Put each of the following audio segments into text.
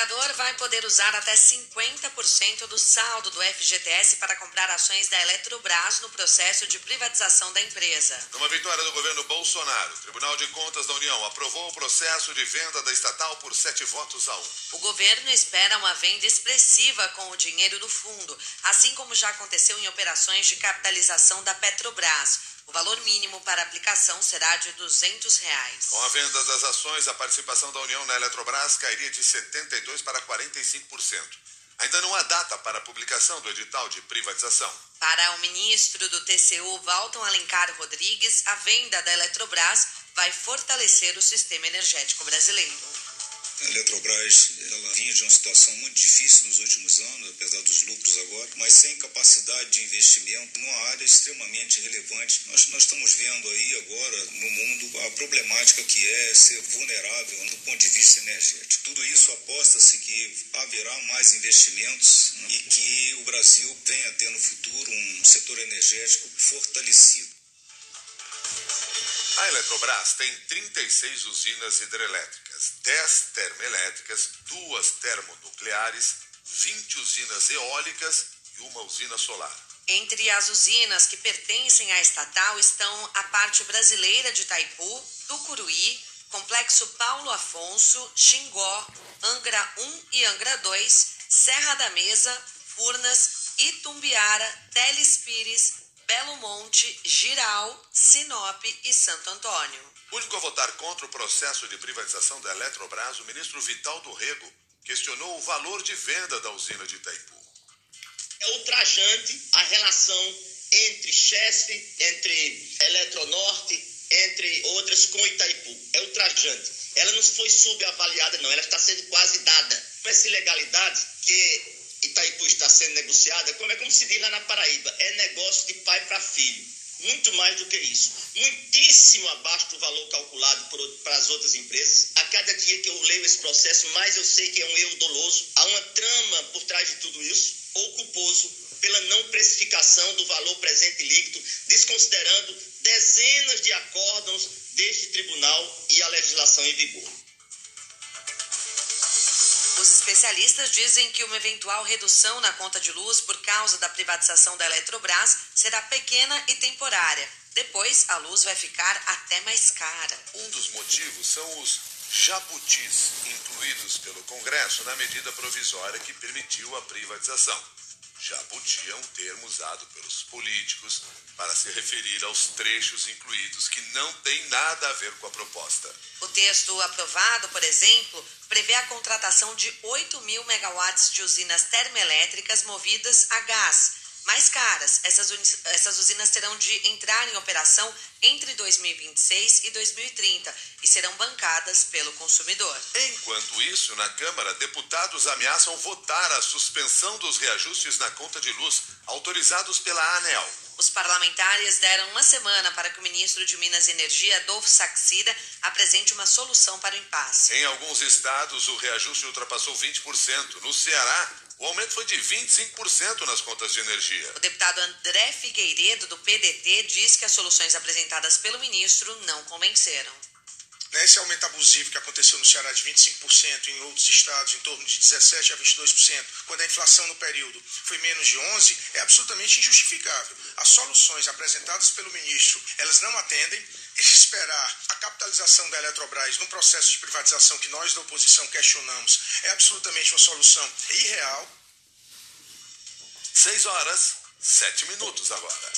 trabalhador vai poder usar até 50% do saldo do FGTS para comprar ações da Eletrobras no processo de privatização da empresa. Numa vitória do governo Bolsonaro, o Tribunal de Contas da União aprovou o processo de venda da estatal por sete votos a um. O governo espera uma venda expressiva com o dinheiro do fundo, assim como já aconteceu em operações de capitalização da Petrobras. O valor mínimo para aplicação será de 200 reais. Com a venda das ações, a participação da União na Eletrobras cairia de 72% para 45%. Ainda não há data para a publicação do edital de privatização. Para o ministro do TCU, Walton Alencar Rodrigues, a venda da Eletrobras vai fortalecer o sistema energético brasileiro. A Eletrobras ela vinha de uma situação muito difícil nos últimos anos, apesar dos lucros agora, mas sem capacidade de investimento numa área extremamente relevante. Nós, nós estamos vendo aí agora no mundo a problemática que é ser vulnerável do ponto de vista energético. Tudo isso aposta-se que haverá mais investimentos né, e que o Brasil venha a ter no futuro um setor energético fortalecido. A Eletrobras tem 36 usinas hidrelétricas, 10 termoelétricas, duas termonucleares, 20 usinas eólicas e uma usina solar. Entre as usinas que pertencem à estatal estão a parte brasileira de Itaipu, Tucuruí, Complexo Paulo Afonso, Xingó, Angra 1 e Angra 2, Serra da Mesa, Furnas, Itumbiara, Teles Pires, Belo Monte, Giral, Sinop e Santo Antônio. Único a votar contra o processo de privatização da Eletrobras, o ministro Vital do Rego questionou o valor de venda da usina de Itaipu. É ultrajante a relação entre Chesf, entre Eletronorte, entre outras com Itaipu. É ultrajante. Ela não foi subavaliada, não. Ela está sendo quase dada. Essa ilegalidade que Itaipu está sendo negociada, como é como se diz lá na Paraíba, é negócio de pai para filho. Muito mais do que isso. Muitíssimo abaixo do valor calculado para as outras empresas. A cada dia que eu leio esse processo, mais eu sei que é um erro doloso. Há uma trama por trás de tudo isso, ou culposo pela não precificação do valor presente líquido, desconsiderando dezenas de acórdãos deste tribunal e a legislação em vigor. Os especialistas dizem que uma eventual redução na conta de luz por causa da privatização da Eletrobras será pequena e temporária. Depois, a luz vai ficar até mais cara. Um dos motivos são os jabutis incluídos pelo Congresso na medida provisória que permitiu a privatização. É um termo usado pelos políticos para se referir aos trechos incluídos que não tem nada a ver com a proposta. O texto aprovado, por exemplo, prevê a contratação de 8 mil megawatts de usinas termoelétricas movidas a gás mais caras. Essas, essas usinas terão de entrar em operação entre 2026 e 2030 e serão bancadas pelo consumidor. Enquanto isso, na Câmara, deputados ameaçam votar a suspensão dos reajustes na conta de luz autorizados pela ANEL. Os parlamentares deram uma semana para que o ministro de Minas e Energia, Adolfo Saxida, apresente uma solução para o impasse. Em alguns estados, o reajuste ultrapassou 20%. No Ceará, o aumento foi de 25% nas contas de energia. O deputado André Figueiredo, do PDT, diz que as soluções apresentadas pelo ministro não convenceram. Esse aumento abusivo que aconteceu no Ceará de 25%, em outros estados em torno de 17% a 22%, quando a inflação no período foi menos de 11%, é absolutamente injustificável. As soluções apresentadas pelo ministro, elas não atendem. Esperar a capitalização da Eletrobras no processo de privatização que nós da oposição questionamos é absolutamente uma solução irreal. Seis horas, sete minutos agora.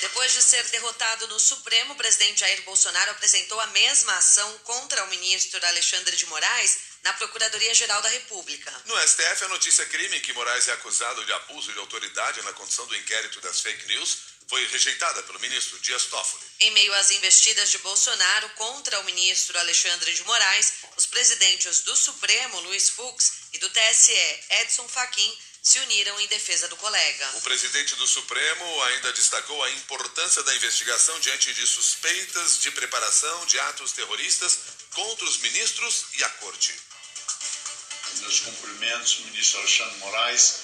Depois de ser derrotado no Supremo, o presidente Jair Bolsonaro apresentou a mesma ação contra o ministro Alexandre de Moraes na Procuradoria-Geral da República. No STF, a notícia crime que Moraes é acusado de abuso de autoridade na condução do inquérito das fake news foi rejeitada pelo ministro Dias Toffoli. Em meio às investidas de Bolsonaro contra o ministro Alexandre de Moraes, os presidentes do Supremo, Luiz Fux, e do TSE, Edson Fachin, se uniram em defesa do colega. O presidente do Supremo ainda destacou a importância da investigação diante de suspeitas de preparação de atos terroristas contra os ministros e a corte. Meus cumprimentos, ministro Alexandre Moraes,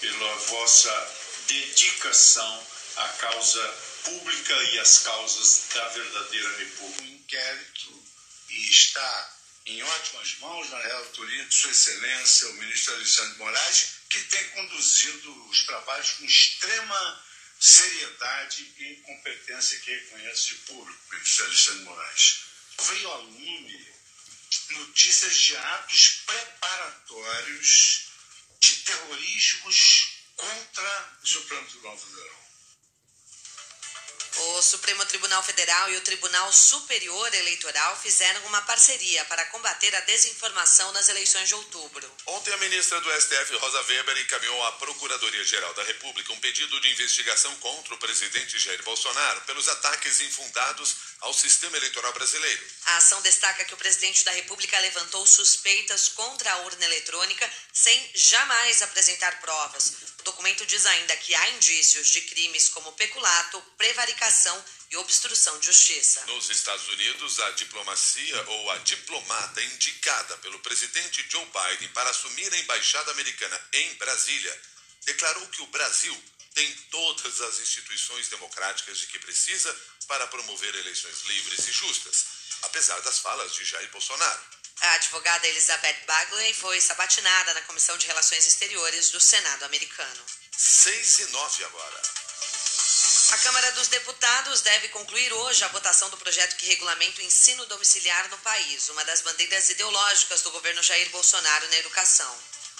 pela vossa dedicação à causa pública e às causas da verdadeira república. O inquérito está em ótimas mãos, na relatoria de Sua Excelência, o ministro Alexandre Moraes, que tem conduzido os trabalhos com extrema seriedade e competência que reconhece o público, ministro Alexandre Moraes. Veio a lume notícias de atos preparatórios de terrorismos contra o Supremo Tribunal Federal. O Supremo Tribunal Federal e o Tribunal Superior Eleitoral fizeram uma parceria para combater a desinformação nas eleições de outubro. Ontem, a ministra do STF, Rosa Weber, encaminhou à Procuradoria-Geral da República um pedido de investigação contra o presidente Jair Bolsonaro pelos ataques infundados ao sistema eleitoral brasileiro. A ação destaca que o presidente da República levantou suspeitas contra a urna eletrônica sem jamais apresentar provas. O documento diz ainda que há indícios de crimes como peculato, prevaricação e obstrução de justiça. Nos Estados Unidos, a diplomacia ou a diplomata indicada pelo presidente Joe Biden para assumir a embaixada americana em Brasília declarou que o Brasil tem todas as instituições democráticas de que precisa para promover eleições livres e justas, apesar das falas de Jair Bolsonaro. A advogada Elizabeth Bagley foi sabatinada na Comissão de Relações Exteriores do Senado americano. 6 e 9 agora. A Câmara dos Deputados deve concluir hoje a votação do projeto que regulamenta o ensino domiciliar no país, uma das bandeiras ideológicas do governo Jair Bolsonaro na educação.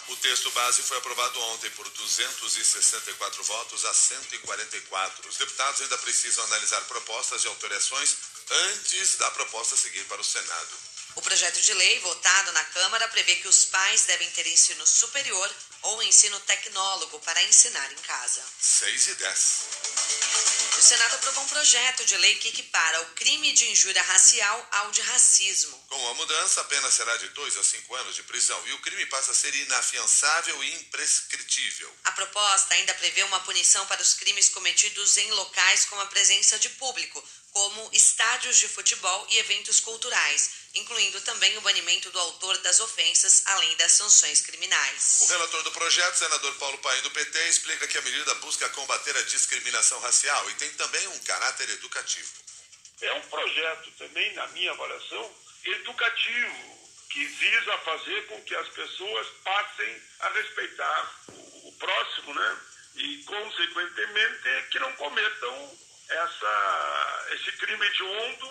O texto base foi aprovado ontem por 264 votos a 144. Os deputados ainda precisam analisar propostas e alterações antes da proposta seguir para o Senado. O projeto de lei votado na Câmara prevê que os pais devem ter ensino superior ou ensino tecnólogo para ensinar em casa. 6 e 10. O Senado aprovou um projeto de lei que equipara o crime de injúria racial ao de racismo. Com a mudança, a pena será de 2 a 5 anos de prisão e o crime passa a ser inafiançável e imprescritível. A proposta ainda prevê uma punição para os crimes cometidos em locais com a presença de público, como estádios de futebol e eventos culturais, incluindo também o banimento do autor das ofensas, além das sanções criminais. O relator do projeto, senador Paulo Paim do PT, explica que a medida busca combater a discriminação racial e tem também um caráter educativo. É um projeto também, na minha avaliação, educativo, que visa fazer com que as pessoas passem a respeitar o, próximo, né? E, consequentemente, que não cometam essa, esse crime hediondo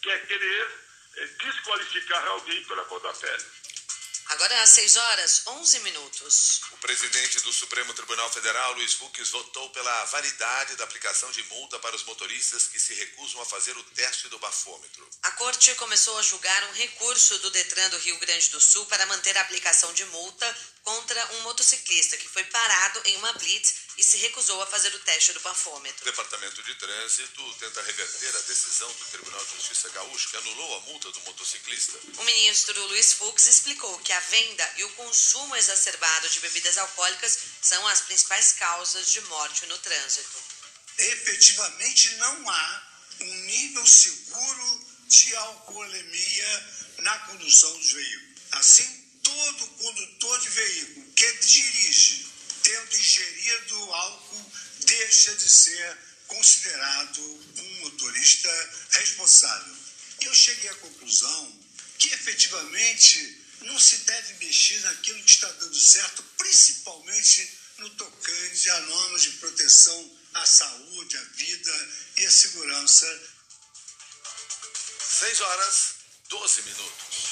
que é querer é, desqualificar alguém pela cor da pele. Agora às 6 horas 11 minutos. O presidente do Supremo Tribunal Federal, Luiz Fux, votou pela validade da aplicação de multa para os motoristas que se recusam a fazer o teste do bafômetro. A corte começou a julgar um recurso do Detran do Rio Grande do Sul para manter a aplicação de multa contra um motociclista que foi parado em uma blitz e se recusou a fazer o teste do bafômetro. O Departamento de Trânsito tenta reverter a decisão do Tribunal de Justiça Gaúcho que anulou a multa do motociclista. O ministro Luiz Fux explicou que a venda e o consumo exacerbado de bebidas alcoólicas são as principais causas de morte no trânsito. Efetivamente não há um nível seguro de alcoolemia na condução dos veículos. Assim, todo condutor de veículo que dirige tendo ingerido álcool deixa de ser considerado um motorista responsável. Eu cheguei à conclusão que efetivamente não se deve mexer naquilo que está dando certo, principalmente no tocante a normas de proteção à saúde, à vida e à segurança. 6 horas, 12 minutos.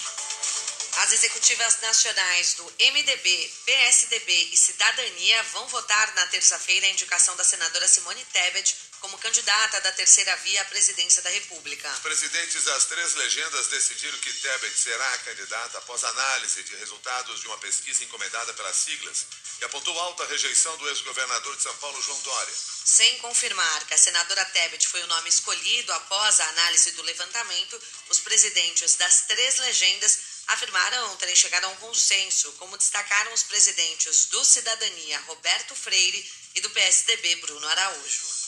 As executivas nacionais do MDB, PSDB e Cidadania vão votar na terça-feira a indicação da senadora Simone Tebet como candidata da terceira via à presidência da República. Os presidentes das três legendas decidiram que Tebet será a candidata após análise de resultados de uma pesquisa encomendada pelas siglas, que apontou alta rejeição do ex-governador de São Paulo, João Dória. Sem confirmar que a senadora Tebet foi o nome escolhido após a análise do levantamento, os presidentes das três legendas afirmaram terem chegado a um consenso, como destacaram os presidentes do Cidadania, Roberto Freire, e do PSDB, Bruno Araújo.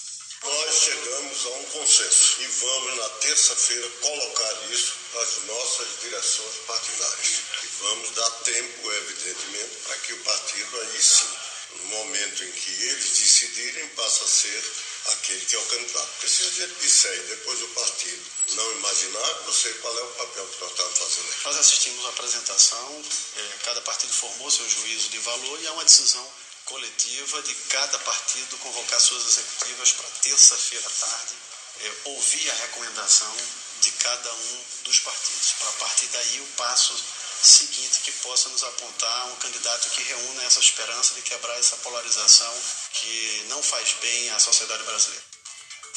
Nós chegamos a um consenso e vamos, na terça-feira, colocar isso às nossas direções partidárias. E vamos dar tempo, evidentemente, para que o partido, aí sim, no momento em que eles decidirem, passe a ser aquele que é o candidato. Porque se a gente disser e depois o partido não imaginar sei qual é o papel que nós estamos fazendo. Nós assistimos a apresentação, eh, cada partido formou seu juízo de valor e há uma decisão coletiva de cada partido convocar suas executivas para terça-feira à tarde, eh, ouvir a recomendação de cada um dos partidos, para partir daí o passo seguinte que possa nos apontar um candidato que reúna essa esperança de quebrar essa polarização que não faz bem à sociedade brasileira.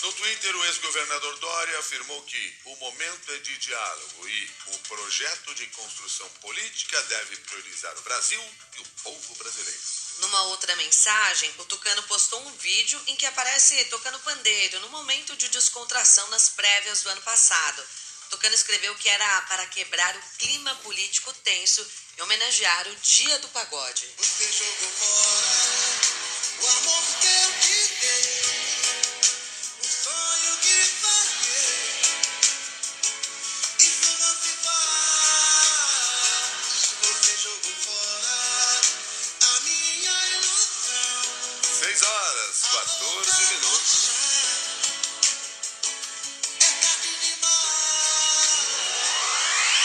No Twitter, o ex-governador Dória afirmou que o momento é de diálogo e o projeto de construção política deve priorizar o Brasil e o povo brasileiro. Numa outra mensagem, o Tucano postou um vídeo em que aparece tocando pandeiro no momento de descontração nas prévias do ano passado. Tucano escreveu que era para quebrar o clima político tenso e homenagear o Dia do Pagode. Você jogou fora o amor que